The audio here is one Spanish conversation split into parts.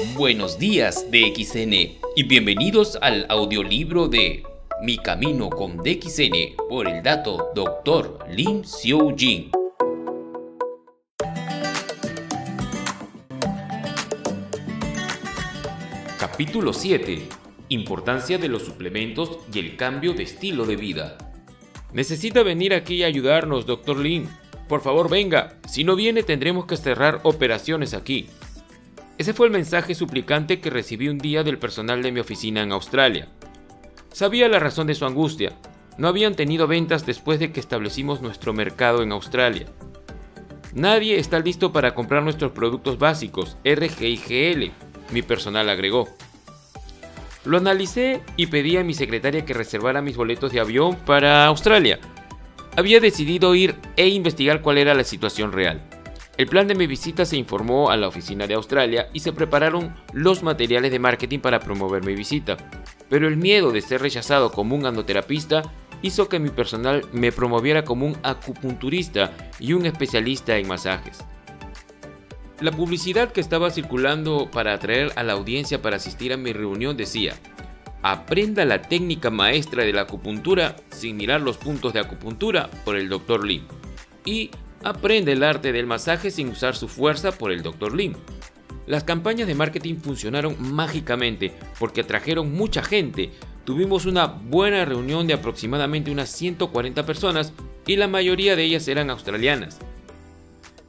Buenos días DXN y bienvenidos al audiolibro de Mi Camino con DXN por el dato Dr. Lin Xiu Jin. Capítulo 7. Importancia de los suplementos y el cambio de estilo de vida. Necesita venir aquí y ayudarnos, Dr. Lin. Por favor, venga. Si no viene, tendremos que cerrar operaciones aquí. Ese fue el mensaje suplicante que recibí un día del personal de mi oficina en Australia. Sabía la razón de su angustia. No habían tenido ventas después de que establecimos nuestro mercado en Australia. Nadie está listo para comprar nuestros productos básicos, RG y GL, mi personal agregó. Lo analicé y pedí a mi secretaria que reservara mis boletos de avión para Australia. Había decidido ir e investigar cuál era la situación real. El plan de mi visita se informó a la oficina de Australia y se prepararon los materiales de marketing para promover mi visita. Pero el miedo de ser rechazado como un andoterapista hizo que mi personal me promoviera como un acupunturista y un especialista en masajes. La publicidad que estaba circulando para atraer a la audiencia para asistir a mi reunión decía, aprenda la técnica maestra de la acupuntura sin mirar los puntos de acupuntura por el Dr. Lim y aprende el arte del masaje sin usar su fuerza por el Dr. Lim. Las campañas de marketing funcionaron mágicamente porque atrajeron mucha gente. Tuvimos una buena reunión de aproximadamente unas 140 personas y la mayoría de ellas eran australianas.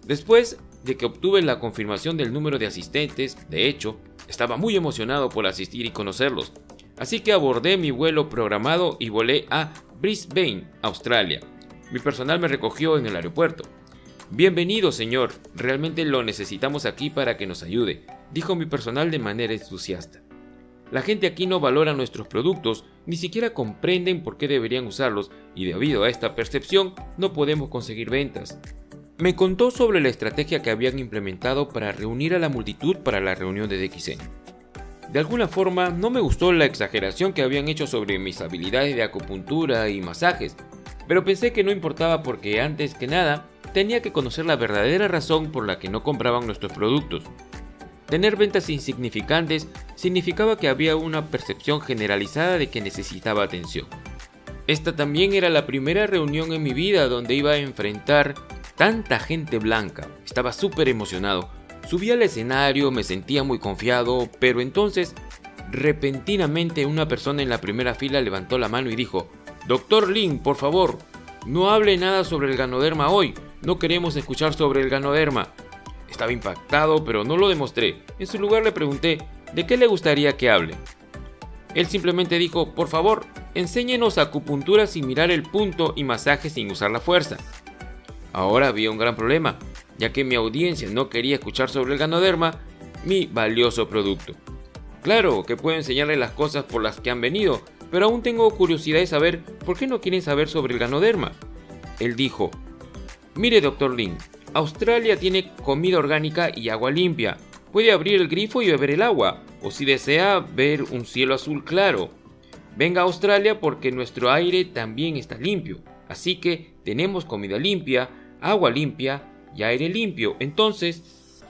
Después de que obtuve la confirmación del número de asistentes, de hecho, estaba muy emocionado por asistir y conocerlos, así que abordé mi vuelo programado y volé a Brisbane, Australia. Mi personal me recogió en el aeropuerto. Bienvenido, señor, realmente lo necesitamos aquí para que nos ayude, dijo mi personal de manera entusiasta. La gente aquí no valora nuestros productos, ni siquiera comprenden por qué deberían usarlos, y debido a esta percepción no podemos conseguir ventas. Me contó sobre la estrategia que habían implementado para reunir a la multitud para la reunión de DXN. De alguna forma, no me gustó la exageración que habían hecho sobre mis habilidades de acupuntura y masajes, pero pensé que no importaba porque antes que nada tenía que conocer la verdadera razón por la que no compraban nuestros productos. Tener ventas insignificantes significaba que había una percepción generalizada de que necesitaba atención. Esta también era la primera reunión en mi vida donde iba a enfrentar Tanta gente blanca. Estaba súper emocionado. Subí al escenario, me sentía muy confiado, pero entonces, repentinamente una persona en la primera fila levantó la mano y dijo, Doctor Lin, por favor, no hable nada sobre el ganoderma hoy. No queremos escuchar sobre el ganoderma. Estaba impactado, pero no lo demostré. En su lugar le pregunté, ¿de qué le gustaría que hable? Él simplemente dijo, por favor, enséñenos acupuntura sin mirar el punto y masaje sin usar la fuerza. Ahora había un gran problema, ya que mi audiencia no quería escuchar sobre el ganoderma, mi valioso producto. Claro que puedo enseñarles las cosas por las que han venido, pero aún tengo curiosidad de saber por qué no quieren saber sobre el ganoderma. Él dijo, mire Dr. Lin, Australia tiene comida orgánica y agua limpia. Puede abrir el grifo y beber el agua, o si desea ver un cielo azul claro. Venga a Australia porque nuestro aire también está limpio. Así que tenemos comida limpia, agua limpia y aire limpio. Entonces,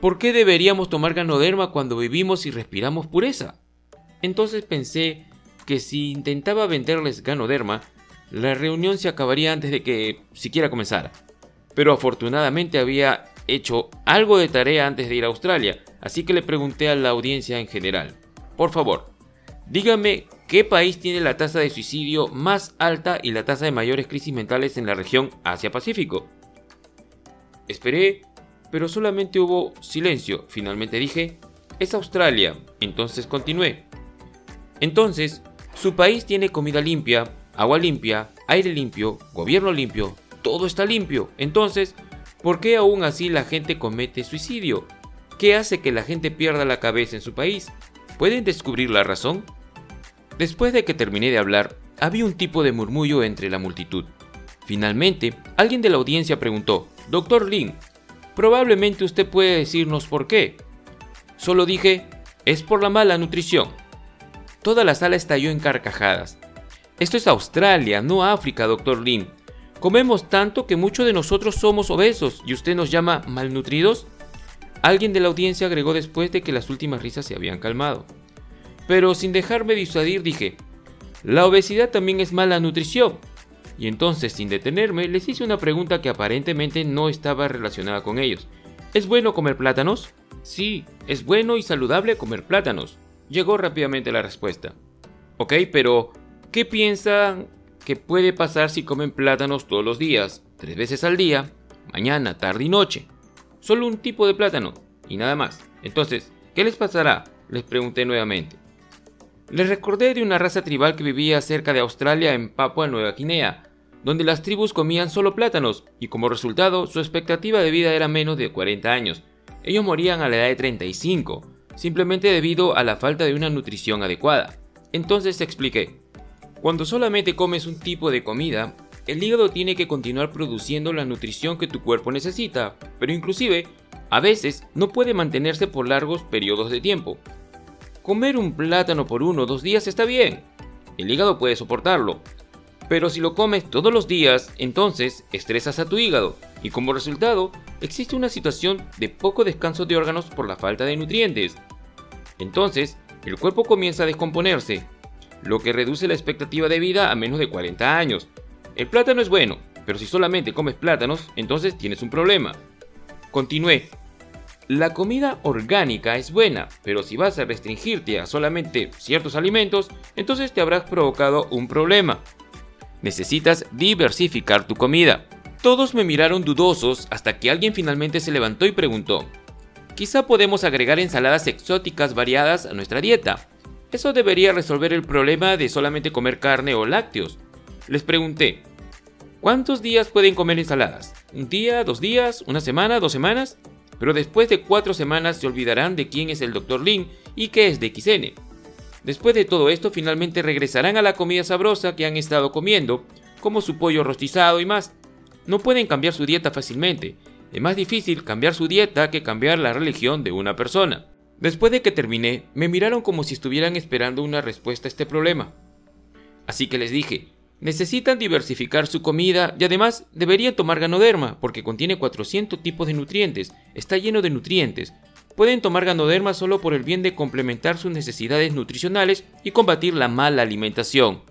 ¿por qué deberíamos tomar ganoderma cuando vivimos y respiramos pureza? Entonces pensé que si intentaba venderles ganoderma, la reunión se acabaría antes de que siquiera comenzara. Pero afortunadamente había hecho algo de tarea antes de ir a Australia, así que le pregunté a la audiencia en general, por favor, dígame ¿Qué país tiene la tasa de suicidio más alta y la tasa de mayores crisis mentales en la región Asia-Pacífico? Esperé, pero solamente hubo silencio. Finalmente dije, es Australia. Entonces continué. Entonces, su país tiene comida limpia, agua limpia, aire limpio, gobierno limpio, todo está limpio. Entonces, ¿por qué aún así la gente comete suicidio? ¿Qué hace que la gente pierda la cabeza en su país? ¿Pueden descubrir la razón? Después de que terminé de hablar, había un tipo de murmullo entre la multitud. Finalmente, alguien de la audiencia preguntó, Doctor Lin, probablemente usted puede decirnos por qué. Solo dije, es por la mala nutrición. Toda la sala estalló en carcajadas. Esto es Australia, no África, doctor Lin. Comemos tanto que muchos de nosotros somos obesos y usted nos llama malnutridos. Alguien de la audiencia agregó después de que las últimas risas se habían calmado. Pero sin dejarme disuadir dije, la obesidad también es mala nutrición. Y entonces, sin detenerme, les hice una pregunta que aparentemente no estaba relacionada con ellos. ¿Es bueno comer plátanos? Sí, es bueno y saludable comer plátanos. Llegó rápidamente la respuesta. Ok, pero ¿qué piensan que puede pasar si comen plátanos todos los días, tres veces al día, mañana, tarde y noche? Solo un tipo de plátano y nada más. Entonces, ¿qué les pasará? Les pregunté nuevamente. Les recordé de una raza tribal que vivía cerca de Australia en Papua Nueva Guinea, donde las tribus comían solo plátanos y como resultado su expectativa de vida era menos de 40 años. Ellos morían a la edad de 35, simplemente debido a la falta de una nutrición adecuada. Entonces expliqué, cuando solamente comes un tipo de comida, el hígado tiene que continuar produciendo la nutrición que tu cuerpo necesita, pero inclusive, a veces no puede mantenerse por largos periodos de tiempo. Comer un plátano por uno o dos días está bien, el hígado puede soportarlo, pero si lo comes todos los días, entonces estresas a tu hígado y como resultado existe una situación de poco descanso de órganos por la falta de nutrientes. Entonces, el cuerpo comienza a descomponerse, lo que reduce la expectativa de vida a menos de 40 años. El plátano es bueno, pero si solamente comes plátanos, entonces tienes un problema. Continué. La comida orgánica es buena, pero si vas a restringirte a solamente ciertos alimentos, entonces te habrás provocado un problema. Necesitas diversificar tu comida. Todos me miraron dudosos hasta que alguien finalmente se levantó y preguntó, quizá podemos agregar ensaladas exóticas variadas a nuestra dieta. Eso debería resolver el problema de solamente comer carne o lácteos. Les pregunté, ¿cuántos días pueden comer ensaladas? ¿Un día, dos días, una semana, dos semanas? Pero después de cuatro semanas se olvidarán de quién es el Dr. Lin y qué es de. Después de todo esto, finalmente regresarán a la comida sabrosa que han estado comiendo, como su pollo rostizado y más. No pueden cambiar su dieta fácilmente. Es más difícil cambiar su dieta que cambiar la religión de una persona. Después de que terminé, me miraron como si estuvieran esperando una respuesta a este problema. Así que les dije, necesitan diversificar su comida y además deberían tomar ganoderma porque contiene 400 tipos de nutrientes, está lleno de nutrientes, pueden tomar ganoderma solo por el bien de complementar sus necesidades nutricionales y combatir la mala alimentación.